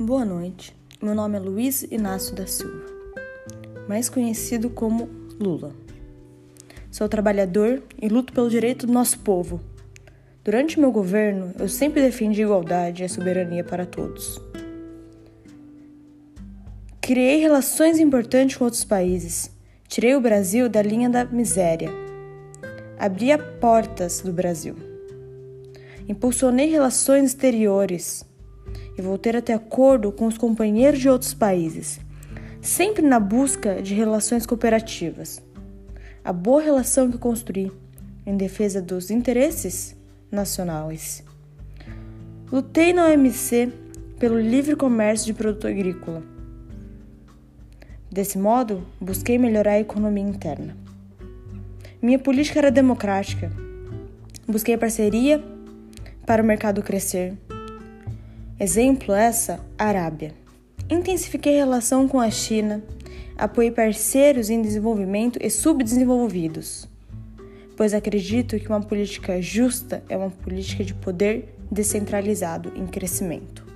Meu nome é Luiz Inácio da Silva, mais conhecido como Lula. Sou trabalhador e luto pelo direito do nosso povo. Durante meu governo, eu sempre defendi a igualdade e a soberania para todos. Criei relações importantes com outros países. Tirei o Brasil da linha da miséria. Abri as portas do Brasil. Impulsionei relações exteriores e vou ter até acordo com os companheiros de outros países, sempre na busca de relações cooperativas. A boa relação que construí em defesa dos interesses nacionais. Lutei na OMC pelo livre comércio de produto agrícola. Desse modo, busquei melhorar a economia interna. Minha política era democrática. Busquei parceria para o mercado crescer Exemplo essa, Arábia. Intensifiquei relação com a China, apoiei parceiros em desenvolvimento e subdesenvolvidos, pois acredito que uma política justa é uma política de poder descentralizado em crescimento.